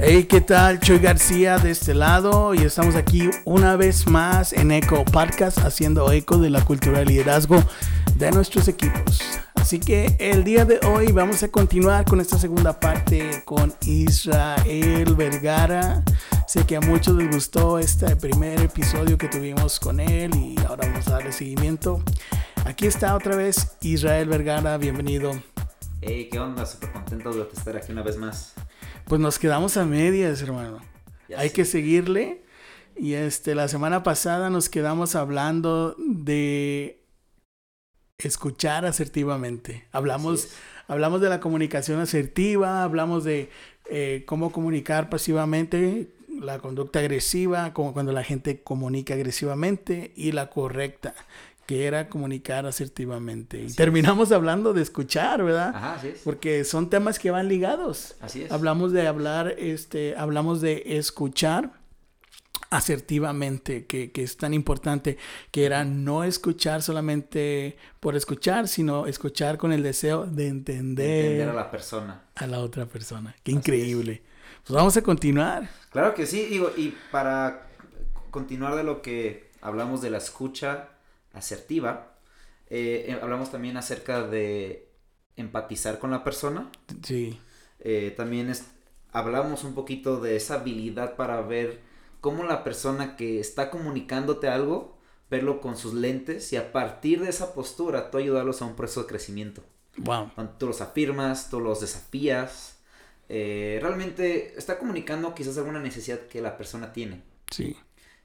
Hey, ¿qué tal? Choy García de este lado y estamos aquí una vez más en Eco Podcast haciendo eco de la cultura de liderazgo de nuestros equipos. Así que el día de hoy vamos a continuar con esta segunda parte con Israel Vergara. Sé que a muchos les gustó este primer episodio que tuvimos con él y ahora vamos a darle seguimiento. Aquí está otra vez Israel Vergara, bienvenido. Hey, ¿qué onda? Súper contento de estar aquí una vez más. Pues nos quedamos a medias, hermano. Hay que seguirle. Y este, la semana pasada nos quedamos hablando de escuchar asertivamente. Hablamos, hablamos de la comunicación asertiva, hablamos de eh, cómo comunicar pasivamente, la conducta agresiva, como cuando la gente comunica agresivamente, y la correcta que era comunicar asertivamente. y terminamos hablando de escuchar, ¿verdad? Ajá, así es. Porque son temas que van ligados. Así es. Hablamos de hablar, este, hablamos de escuchar asertivamente, que, que, es tan importante, que era no escuchar solamente por escuchar, sino escuchar con el deseo de entender, entender a la persona. A la otra persona. Qué increíble. Pues vamos a continuar. Claro que sí, digo, y para continuar de lo que hablamos de la escucha, asertiva. Eh, eh, hablamos también acerca de empatizar con la persona. Sí. Eh, también es, hablamos un poquito de esa habilidad para ver cómo la persona que está comunicándote algo, verlo con sus lentes y a partir de esa postura tú ayudarlos a un proceso de crecimiento. Wow. Tú los afirmas, tú los desafías. realmente está comunicando quizás alguna necesidad que la persona tiene. Sí.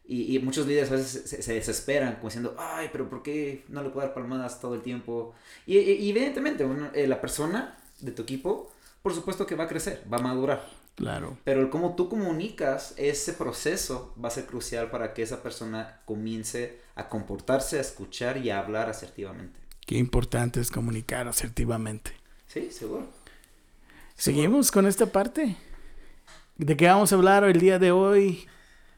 Y, muchos líderes a veces se, desesperan, como diciendo, ay, pero ¿por qué no le puedo dar palmadas todo el tiempo? Y, evidentemente, eh, la persona de tu equipo, por supuesto que va a crecer, va a madurar. Claro. Pero el cómo tú comunicas ese proceso va a ser crucial para que esa persona comience a comportarse, a escuchar y a hablar asertivamente. Qué importante es comunicar asertivamente. Sí, seguro. Seguimos con esta parte. ¿De qué vamos a hablar el día de hoy?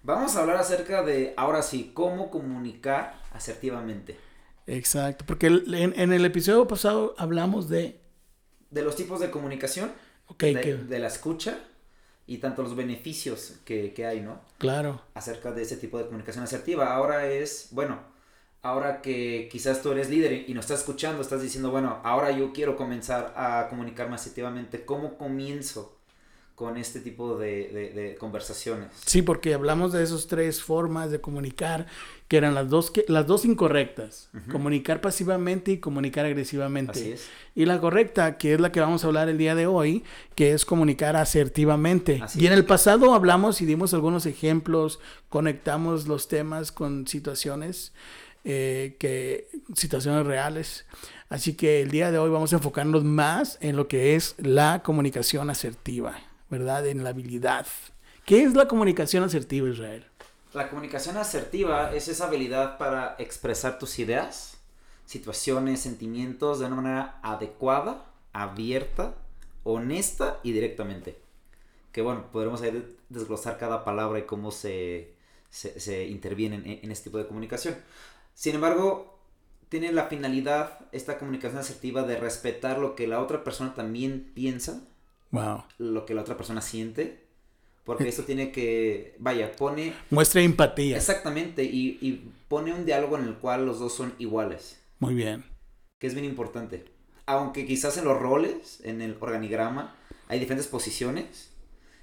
Vamos a hablar acerca de, ahora sí, cómo comunicar asertivamente. Exacto, porque en, el episodio pasado hablamos de... De los tipos de comunicación, okay, de, la escucha y tanto los beneficios que, que, hay, ¿no? Claro. Acerca de ese tipo de comunicación asertiva. Ahora es, bueno, ahora que quizás tú eres líder y nos estás escuchando, estás diciendo, bueno, ahora yo quiero comenzar a comunicarme asertivamente, ¿cómo comienzo? Con este tipo de, conversaciones. Sí, porque hablamos de esas tres formas de comunicar, que eran las dos, que, las dos incorrectas, comunicar pasivamente y comunicar agresivamente. Así es. Y la correcta, que es la que vamos a hablar el día de hoy, que es comunicar asertivamente. y en el pasado hablamos y dimos algunos ejemplos, conectamos los temas con situaciones, eh, que, situaciones reales. Así que el día de hoy vamos a enfocarnos más en lo que es la comunicación asertiva. ¿Verdad? En la habilidad. ¿Qué es la comunicación asertiva, Israel? La comunicación asertiva es esa habilidad para expresar tus ideas, situaciones, sentimientos de una manera adecuada, abierta, honesta y directamente. Que bueno, podremos desglosar cada palabra y cómo se, se, interviene en, en este tipo de comunicación. Sin embargo, tiene la finalidad, esta comunicación asertiva, de respetar lo que la otra persona también piensa lo que la otra persona siente. Porque eso tiene que, vaya, pone... Muestra empatía. Exactamente, y, pone un diálogo en el cual los dos son iguales. Muy bien. Que es bien importante. Aunque quizás en los roles, en el organigrama, hay diferentes posiciones.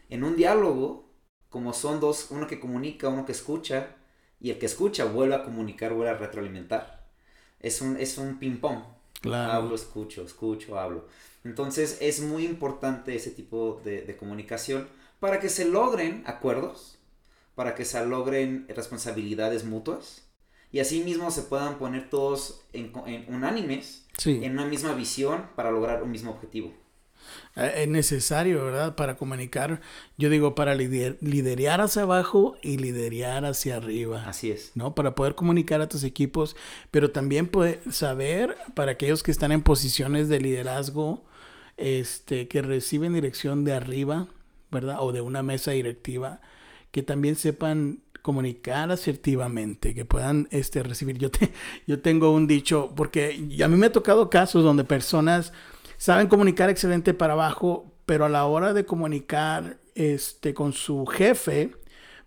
En un diálogo, como son dos, uno que comunica, uno que escucha, y el que escucha vuelve a comunicar, vuelve a retroalimentar. Es un, es un ping-pong. Claro. Hablo, escucho, escucho, hablo. Entonces es muy importante ese tipo de, comunicación para que se logren acuerdos, para que se logren responsabilidades mutuas y así mismo se puedan poner todos en, unánimes, en una misma visión para lograr un mismo objetivo. Eh, es necesario, ¿verdad? Para comunicar, yo digo, para liderar hacia abajo y liderar hacia arriba. Así es. ¿No? Para poder comunicar a tus equipos, pero también poder saber para aquellos que están en posiciones de liderazgo, este, que reciben dirección de arriba, ¿verdad? O de una mesa directiva, que también sepan comunicar asertivamente, que puedan este, recibir. Yo, te, yo tengo un dicho, porque a mí me ha tocado casos donde personas saben comunicar excelente para abajo, pero a la hora de comunicar este, con su jefe,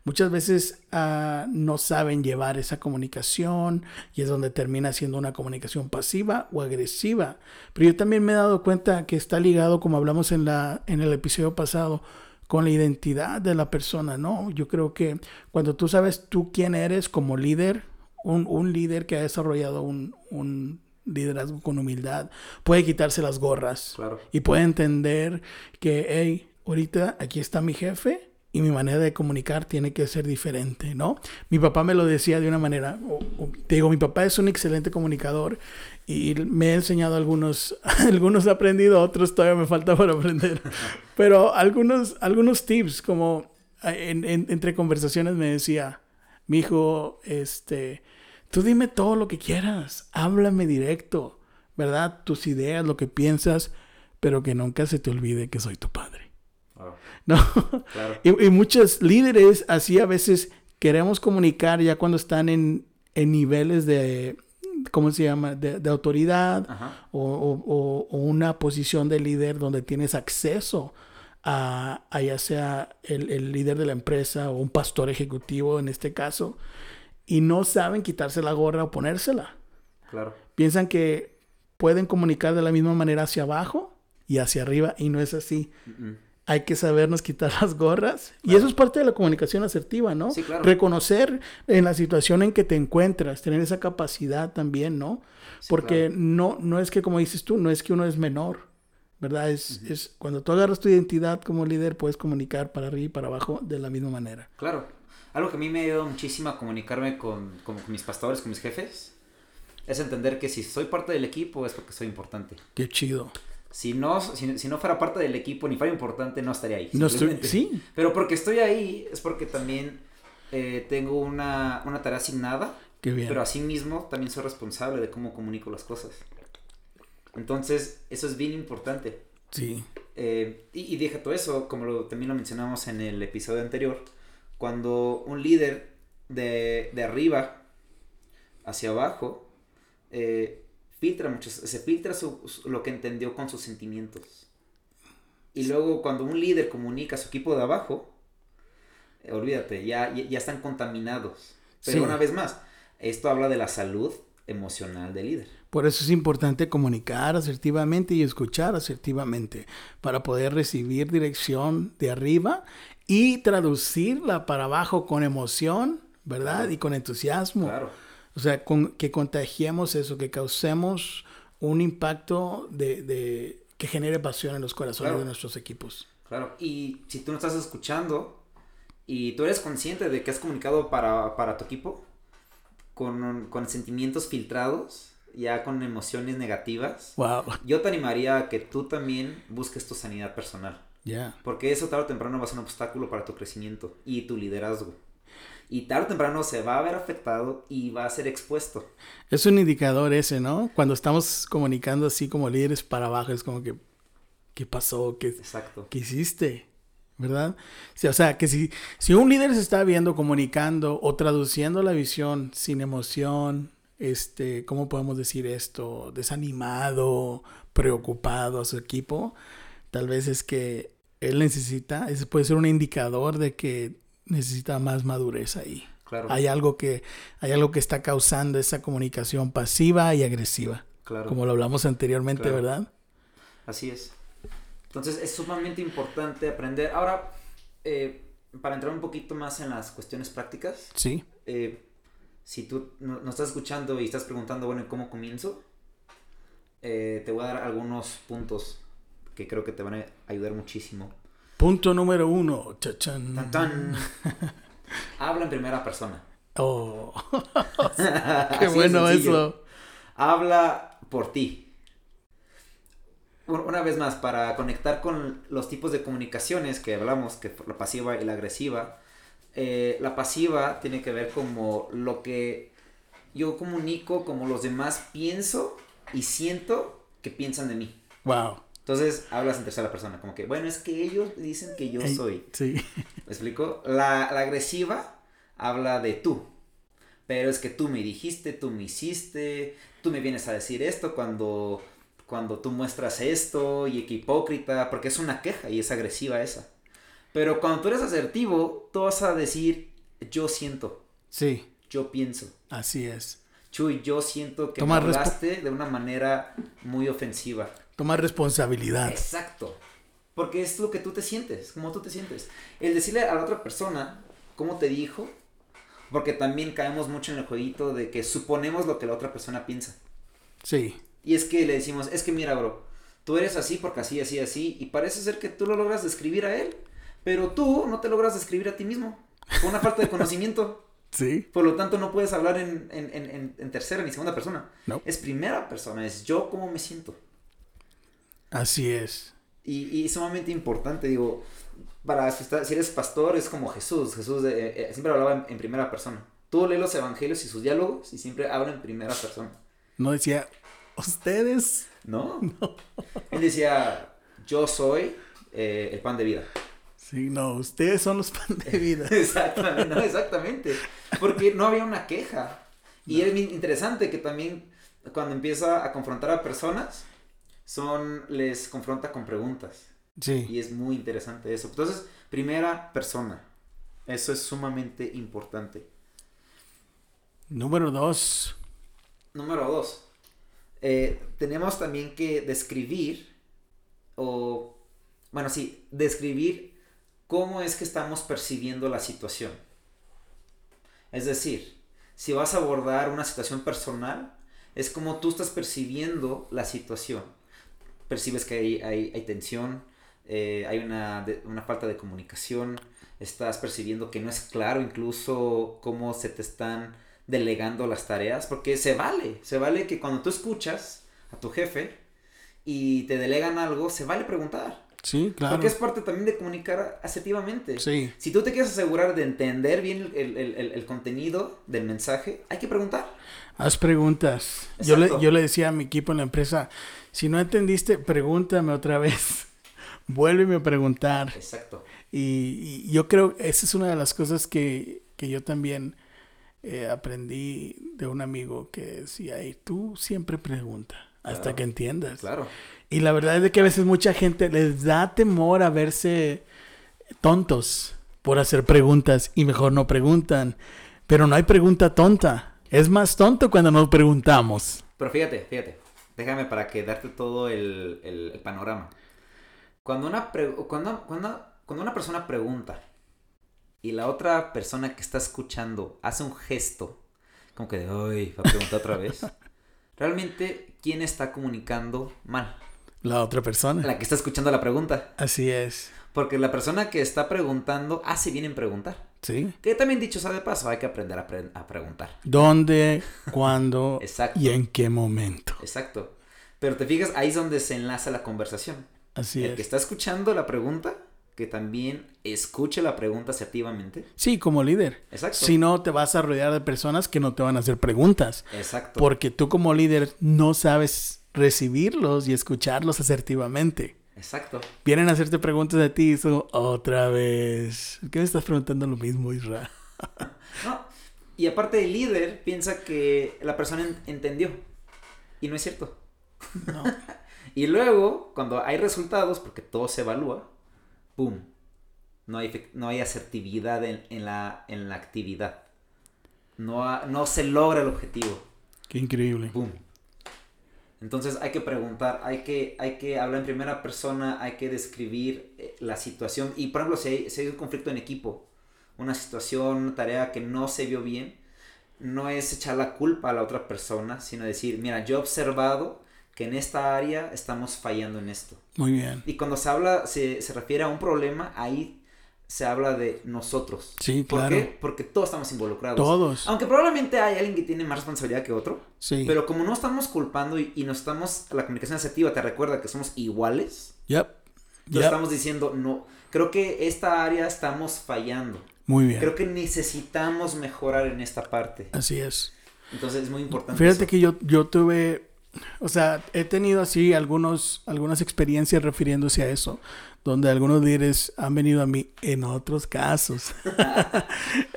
muchas veces ah, no saben llevar esa comunicación y es donde termina siendo una comunicación pasiva o agresiva. Pero yo también me he dado cuenta que está ligado, como hablamos en, la, en el episodio pasado, con la identidad de la persona, ¿no? Yo creo que cuando tú sabes tú quién eres como líder, un, un líder que ha desarrollado un, un, liderazgo con humildad, puede quitarse las gorras y puede entender que, hey, ahorita aquí está mi jefe y mi manera de comunicar tiene que ser diferente, ¿no? Mi papá me lo decía de una manera, te digo, mi papá es un excelente comunicador y me ha enseñado algunos, algunos he aprendido, otros todavía me falta por aprender, pero algunos, algunos tips como entre conversaciones me decía, mi hijo, este, Tú dime todo lo que quieras, háblame directo, ¿verdad? Tus ideas, lo que piensas, pero que nunca se te olvide que soy tu padre. ¿No? Y, muchos líderes así a veces queremos comunicar ya cuando están en, niveles de, ¿cómo se llama? De, autoridad o, una posición de líder donde tienes acceso a, a ya sea el, el, líder de la empresa o un pastor ejecutivo en este caso y no saben quitarse la gorra o ponérsela. Claro. Piensan que pueden comunicar de la misma manera hacia abajo y hacia arriba y no es así. Hay que sabernos quitar las gorras. Y eso es parte de la comunicación asertiva, ¿no? Sí, claro. Reconocer en la situación en que te encuentras, tener esa capacidad también, ¿no? Porque no, no es que, como dices tú, no es que uno es menor, ¿verdad? Es, es cuando tú agarras tu identidad como líder, puedes comunicar para arriba y para abajo de la misma manera. Claro. Algo que a mí me ha ayudado muchísimo a comunicarme con, mis pastores, con mis jefes, es entender que si soy parte del equipo es porque soy importante. Qué chido. Si no, si, no fuera parte del equipo ni fuera importante, no estaría ahí. No estoy, sí. Pero porque estoy ahí es porque también eh, tengo una, tarea asignada. Qué bien. Pero asimismo también soy responsable de cómo comunico las cosas. Entonces, eso es bien importante. Sí. Eh, y, y dije todo eso, como lo, también lo mencionamos en el episodio anterior cuando un líder de, arriba hacia abajo eh, filtra mucho, se filtra lo que entendió con sus sentimientos. Y luego cuando un líder comunica a su equipo de abajo, eh, olvídate, ya, ya están contaminados. Pero una vez más, esto habla de la salud emocional del líder. Por eso es importante comunicar asertivamente y escuchar asertivamente para poder recibir dirección de arriba y traducirla para abajo con emoción, ¿verdad? Y con entusiasmo. Claro. O sea, con, que contagiemos eso, que causemos un impacto de, que genere pasión en los corazones de nuestros equipos. Claro, y si tú no estás escuchando y tú eres consciente de que has comunicado para, tu equipo con, con sentimientos filtrados, ya con emociones negativas, wow. yo te animaría a que tú también busques tu sanidad personal. Porque eso tarde o temprano va a ser un obstáculo para tu crecimiento y tu liderazgo. Y tarde o temprano se va a ver afectado y va a ser expuesto. Es un indicador ese, ¿no? Cuando estamos comunicando así como líderes para abajo, es como que, ¿qué pasó? ¿Qué, Exacto. ¿qué hiciste? ¿Verdad? o sea, que si, si un líder se está viendo comunicando o traduciendo la visión sin emoción, este, ¿cómo podemos decir esto? Desanimado, preocupado a su equipo, tal vez es que él necesita, ese puede ser un indicador de que necesita más madurez ahí. Claro. Hay algo que, hay algo que está causando esa comunicación pasiva y agresiva. Claro. Como lo hablamos anteriormente, ¿verdad? Así es. Entonces es sumamente importante aprender. Ahora, eh, para entrar un poquito más en las cuestiones prácticas. Sí. Eh, si tú nos estás escuchando y estás preguntando, bueno, ¿cómo comienzo? Eh, te voy a dar algunos puntos que creo que te van a ayudar muchísimo. Punto número uno. Chachan. Habla en primera persona. Oh. Qué bueno eso. Habla por ti. Una vez más, para conectar con los tipos de comunicaciones que hablamos, que la pasiva y la agresiva, eh, la pasiva tiene que ver como lo que yo comunico, como los demás pienso y siento que piensan de mí. Wow. Entonces hablas en tercera persona, como que, bueno, es que ellos dicen que yo soy. Sí. ¿Me explico? La, agresiva habla de tú. Pero es que tú me dijiste, tú me hiciste, tú me vienes a decir esto cuando, cuando tú muestras esto y que hipócrita, porque es una queja y es agresiva esa. Pero cuando tú eres asertivo, tú vas a decir, yo siento. Sí. Yo pienso. Así es. Chuy, yo siento que me hablaste de una manera muy ofensiva. Tomar responsabilidad. Exacto. Porque es lo que tú te sientes, como tú te sientes. El decirle a la otra persona cómo te dijo, porque también caemos mucho en el jueguito de que suponemos lo que la otra persona piensa. Sí. Y es que le decimos, es que mira, bro, tú eres así porque así, así, así, y parece ser que tú lo logras describir a él, pero tú no te logras describir a ti mismo, por una falta de conocimiento. Sí. Por lo tanto, no puedes hablar en, en, en, en tercera ni segunda persona. No. Es primera persona, es yo cómo me siento. Así es. Y, y es sumamente importante, digo, para si eres pastor es como Jesús. Jesús eh, eh, siempre hablaba en, primera persona. Tú lees los evangelios y sus diálogos y siempre habla en primera persona. No decía, ustedes. No. no. Él decía, yo soy eh, el pan de vida. Sí, no, ustedes son los pan de vida. exactamente, no, exactamente. Porque no había una queja. Y es interesante que también cuando empieza a confrontar a personas, son, les confronta con preguntas. Sí. Y es muy interesante eso. Entonces, primera persona. Eso es sumamente importante. Número dos. Número dos. Eh, tenemos también que describir o, bueno, sí, describir cómo es que estamos percibiendo la situación. Es decir, si vas a abordar una situación personal, es como tú estás percibiendo la situación. Percibes que hay, hay, tensión, eh, hay una, una, falta de comunicación, estás percibiendo que no es claro incluso cómo se te están delegando las tareas, porque se vale, se vale que cuando tú escuchas a tu jefe y te delegan algo, se vale preguntar. Sí, claro. Porque es parte también de comunicar asertivamente. Sí. Si tú te quieres asegurar de entender bien el, el, el, el contenido del mensaje, hay que preguntar. Haz preguntas. Yo le, yo le decía a mi equipo en la empresa, si no entendiste, pregúntame otra vez. Vuélveme a preguntar. Exacto. Y, y, yo creo, esa es una de las cosas que, que yo también eh, aprendí de un amigo que decía, y tú siempre pregunta hasta que entiendas. Claro. Y la verdad es que a veces mucha gente les da temor a verse tontos por hacer preguntas y mejor no preguntan. Pero no hay pregunta tonta. Es más tonto cuando no preguntamos. Pero fíjate, fíjate. Déjame para que darte todo el, el, panorama. Cuando una, cuando, cuando, cuando una persona pregunta y la otra persona que está escuchando hace un gesto, como que de, uy, va a preguntar otra vez. Realmente, ¿quién está comunicando mal? La otra persona. La que está escuchando la pregunta. Así es. Porque la persona que está preguntando hace bien en preguntar. Sí. Que también dicho sea de paso, hay que aprender a, a preguntar. ¿Dónde, cuándo Exacto. y en qué momento? Exacto. Pero te fijas, ahí es donde se enlaza la conversación. Así El es. que está escuchando la pregunta, que también escuche la pregunta asertivamente. Sí, como líder. Exacto. Si no, te vas a rodear de personas que no te van a hacer preguntas. Exacto. Porque tú como líder no sabes recibirlos y escucharlos asertivamente. Exacto. Vienen a hacerte preguntas de ti y son otra vez. ¿Qué me estás preguntando lo mismo, Israel? no. Y aparte el líder piensa que la persona entendió. Y no es cierto. No. y luego, cuando hay resultados, porque todo se evalúa, ¡pum! No hay, no hay asertividad en, la, en la actividad. No, no se logra el objetivo. Qué increíble. ¡Pum! Entonces hay que preguntar, hay que, hay que hablar en primera persona, hay que describir eh, la situación. Y por ejemplo, si hay, si hay un conflicto en equipo, una situación, una tarea que no se vio bien, no es echar la culpa a la otra persona, sino decir, mira, yo he observado que en esta área estamos fallando en esto. Muy bien. Y cuando se habla, se, se refiere a un problema, ahí se habla de nosotros. Sí, ¿Por claro. qué? Porque todos estamos involucrados. Todos. Aunque probablemente hay alguien que tiene más responsabilidad que otro. Sí. Pero como no estamos culpando y, y no estamos, la comunicación asertiva te recuerda que somos iguales. Yep. Yep. estamos diciendo, no, creo que esta área estamos fallando. Muy bien. Creo que necesitamos mejorar en esta parte. Así es. Entonces es muy importante. Fíjate eso. que yo, yo tuve, o sea, he tenido así algunos, algunas experiencias refiriéndose a eso, donde algunos líderes han venido a mí en otros casos.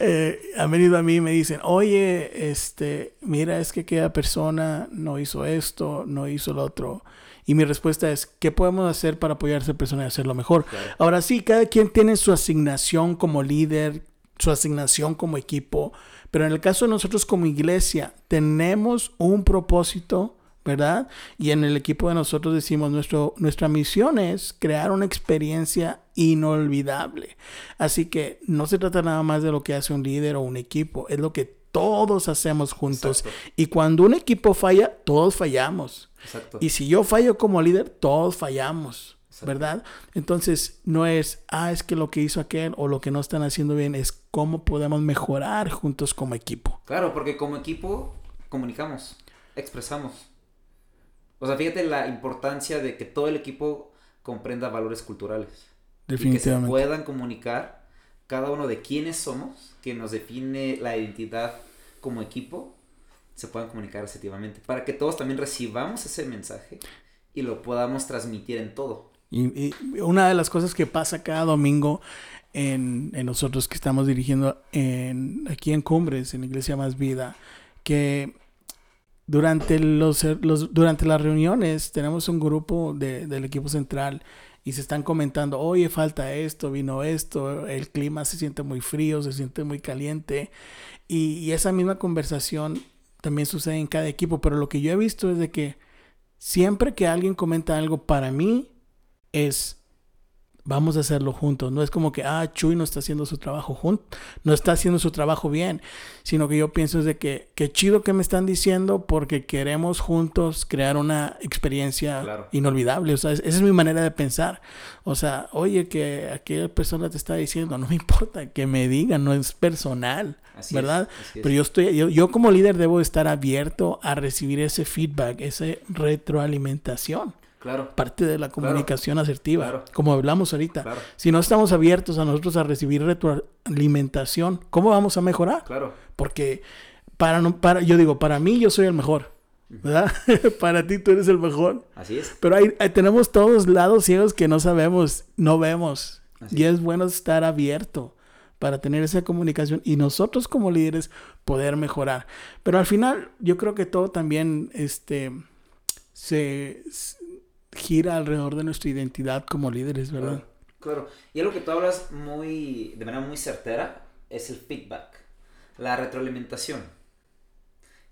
Eh, han venido a mí y me dicen, oye, este, mira, es que aquella persona no hizo esto, no hizo lo otro. Y mi respuesta es, ¿qué podemos hacer para apoyar a esa persona y hacerlo mejor? Ahora sí, cada quien tiene su asignación como líder, su asignación como equipo, pero en el caso de nosotros como iglesia, tenemos un propósito, ¿verdad? Y en el equipo de nosotros decimos, nuestro, nuestra misión es crear una experiencia inolvidable. Así que no se trata nada más de lo que hace un líder o un equipo, es lo que todos hacemos juntos. Y cuando un equipo falla, todos fallamos. Exacto. Y si yo fallo como líder, todos fallamos. ¿verdad? Entonces, no es, ah, es que lo que hizo aquel o lo que no están haciendo bien, es cómo podemos mejorar juntos como equipo. Claro, porque como equipo comunicamos, expresamos. O sea, fíjate la importancia de que todo el equipo comprenda valores culturales. Definitivamente. Y que se puedan comunicar cada uno de quiénes somos, que nos define la identidad como equipo, se puedan comunicar asertivamente. Para que todos también recibamos ese mensaje y lo podamos transmitir en todo. Y, una de las cosas que pasa cada domingo en, nosotros que estamos dirigiendo en, aquí en Cumbres, en Iglesia Más Vida, que durante, los, durante las reuniones tenemos un grupo del equipo central y se están comentando, oye, falta esto, vino esto, el clima se siente muy frío, se siente muy caliente. Y, y esa misma conversación también sucede en cada equipo, pero lo que yo he visto es de que siempre que alguien comenta algo para mí, es vamos a hacerlo juntos. No es como que, ah, Chuy no está haciendo su trabajo junto, no está haciendo su trabajo bien, sino que yo pienso es de que, qué chido que me están diciendo porque queremos juntos crear una experiencia inolvidable. O sea, esa es mi manera de pensar. O sea, oye, que aquella persona te está diciendo, no me importa que me digan, no es personal, ¿verdad? Pero yo estoy, yo, yo como líder debo estar abierto a recibir ese feedback, esa retroalimentación. Claro. Parte de la comunicación asertiva, como hablamos ahorita. Si no estamos abiertos a nosotros a recibir retroalimentación, ¿cómo vamos a mejorar? Claro. Porque para no, para, yo digo, para mí yo soy el mejor. ¿verdad? para ti tú eres el mejor. Así es. Pero hay, tenemos todos lados ciegos que no sabemos, no vemos. y es bueno estar abierto para tener esa comunicación y nosotros como líderes poder mejorar. Pero al final yo creo que todo también este, se, gira alrededor de nuestra identidad como líderes, ¿verdad? Claro. Y algo que tú hablas muy, de manera muy certera es el feedback, la retroalimentación.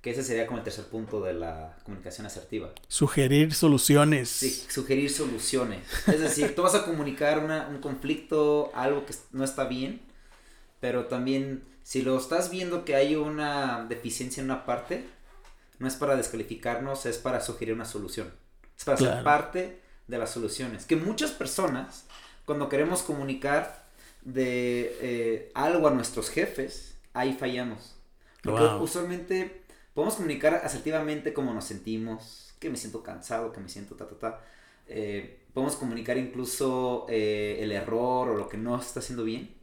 Que ese sería como el tercer punto de la comunicación asertiva. Sugerir soluciones. Sí, sugerir soluciones. Es decir, tú vas a comunicar un conflicto, algo que no está bien, pero también si lo estás viendo que hay una deficiencia en una parte, no es para descalificarnos, es para sugerir una solución. Es para ser parte de las soluciones. Que muchas personas, cuando queremos comunicar de eh, algo a nuestros jefes, ahí fallamos. Porque usualmente podemos comunicar asertivamente cómo nos sentimos, que me siento cansado, que me siento ta, ta, ta. Eh, podemos comunicar incluso eh, el error o lo que no está haciendo bien.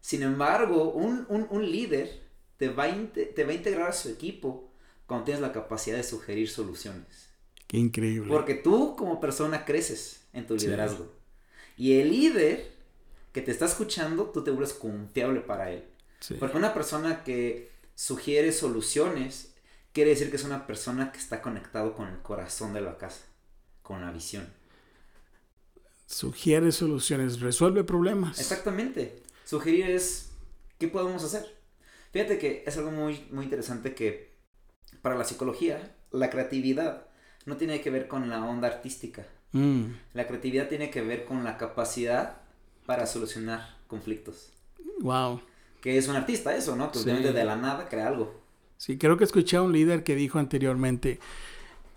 Sin embargo, un, líder te va, te va a integrar a su equipo cuando tienes la capacidad de sugerir soluciones increíble. Porque tú como persona creces en tu liderazgo. Y el líder que te está escuchando, tú te vuelves confiable para él. Porque una persona que sugiere soluciones, quiere decir que es una persona que está conectado con el corazón de la casa, con la visión. Sugiere soluciones, resuelve problemas. Exactamente. Sugerir es, ¿qué podemos hacer? Fíjate que es algo muy, muy interesante que para la psicología, la creatividad no tiene que ver con la onda artística. Mm. La creatividad tiene que ver con la capacidad para solucionar conflictos. Wow. Que es un artista eso, ¿no? Que de la nada crea algo. Sí, creo que escuché a un líder que dijo anteriormente,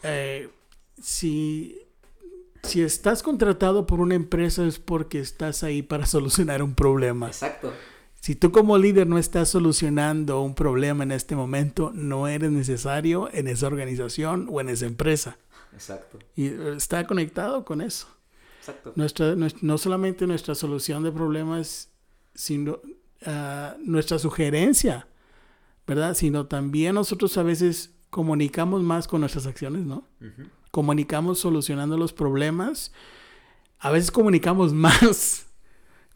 eh, si, si estás contratado por una empresa es porque estás ahí para solucionar un problema. Exacto. Si tú como líder no estás solucionando un problema en este momento, no eres necesario en esa organización o en esa empresa. Exacto. Y eh, está conectado con eso. Exacto. Nuestra, no solamente nuestra solución de problemas, sino ah, nuestra sugerencia, ¿verdad? Sino también nosotros a veces comunicamos más con nuestras acciones, ¿no? Comunicamos solucionando los problemas. A veces comunicamos más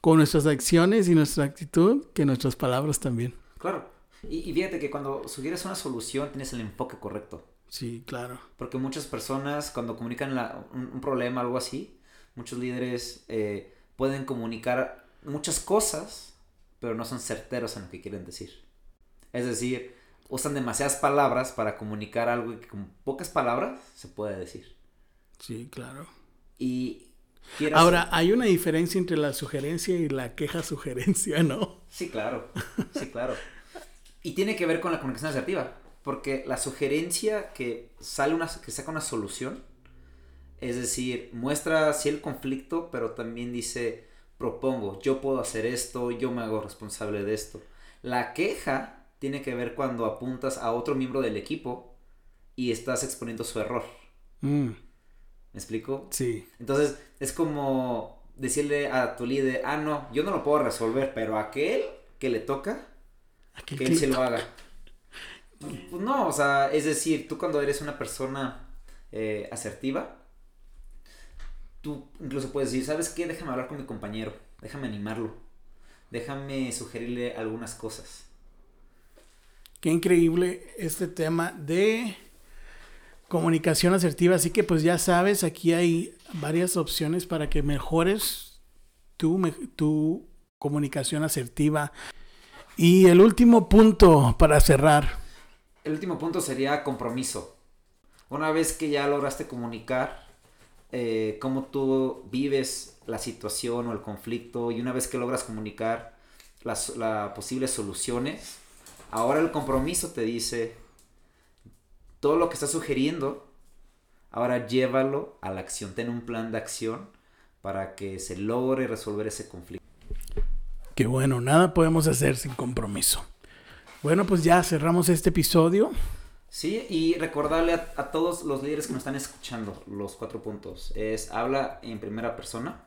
con nuestras acciones y nuestra actitud que nuestras palabras también. Claro. Y, fíjate que cuando sugieres una solución tienes el enfoque correcto. Sí, claro. Porque muchas personas cuando comunican un, problema, algo así, muchos líderes eh, pueden comunicar muchas cosas, pero no son certeros en lo que quieren decir. Es decir, usan demasiadas palabras para comunicar algo que con pocas palabras se puede decir. Sí, claro. Y Ahora, hay una diferencia entre la sugerencia y la queja sugerencia, ¿no? Sí, claro. Sí, claro. y tiene que ver con la comunicación asertiva. Porque la sugerencia que sale una, que saca una solución, es decir, muestra sí el conflicto, pero también dice, propongo, yo puedo hacer esto, yo me hago responsable de esto. La queja tiene que ver cuando apuntas a otro miembro del equipo y estás exponiendo su error. Mm. ¿Me explico? Sí. Entonces, es como decirle a tu líder, ah, no, yo no lo puedo resolver, pero aquel que le toca, que él se lo haga. Pues no, o sea, es decir, tú cuando eres una persona eh, asertiva, tú incluso puedes decir, ¿sabes qué? Déjame hablar con mi compañero, déjame animarlo, déjame sugerirle algunas cosas. Qué increíble este tema de comunicación asertiva. Así que pues ya sabes, aquí hay varias opciones para que mejores tu, tu comunicación asertiva. Y el último punto para cerrar. El último punto sería compromiso. Una vez que ya lograste comunicar eh, cómo tú vives la situación o el conflicto y una vez que logras comunicar las posibles soluciones, ahora el compromiso te dice todo lo que estás sugiriendo, ahora llévalo a la acción. Ten un plan de acción para que se logre resolver ese conflicto. Qué bueno, nada podemos hacer sin compromiso. Bueno, pues ya cerramos este episodio. Sí, y recordarle a, todos los líderes que nos están escuchando los cuatro puntos. Es habla en primera persona.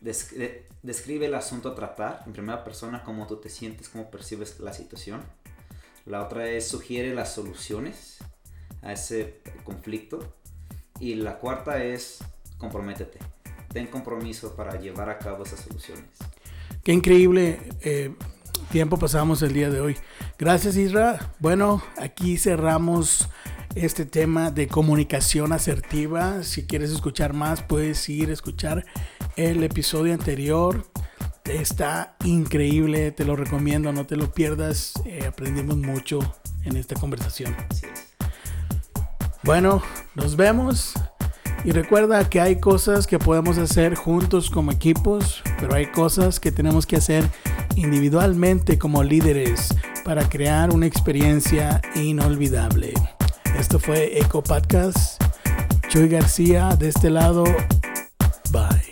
describe el asunto a tratar en primera persona, cómo tú te sientes, cómo percibes la situación. La otra es sugiere las soluciones a ese conflicto. Y la cuarta es comprométete. Ten compromiso para llevar a cabo esas soluciones. Qué increíble eh, tiempo pasamos el día de hoy. Gracias Isra. Bueno, aquí cerramos este tema de comunicación asertiva. Si quieres escuchar más, puedes ir a escuchar el episodio anterior. Está increíble, te lo recomiendo, no te lo pierdas. Eh, aprendimos mucho en esta conversación. Bueno, nos vemos. Y recuerda que hay cosas que podemos hacer juntos como equipos, pero hay cosas que tenemos que hacer individualmente como líderes para crear una experiencia inolvidable. Esto fue Eco Podcast. Chuy García de este lado. Bye.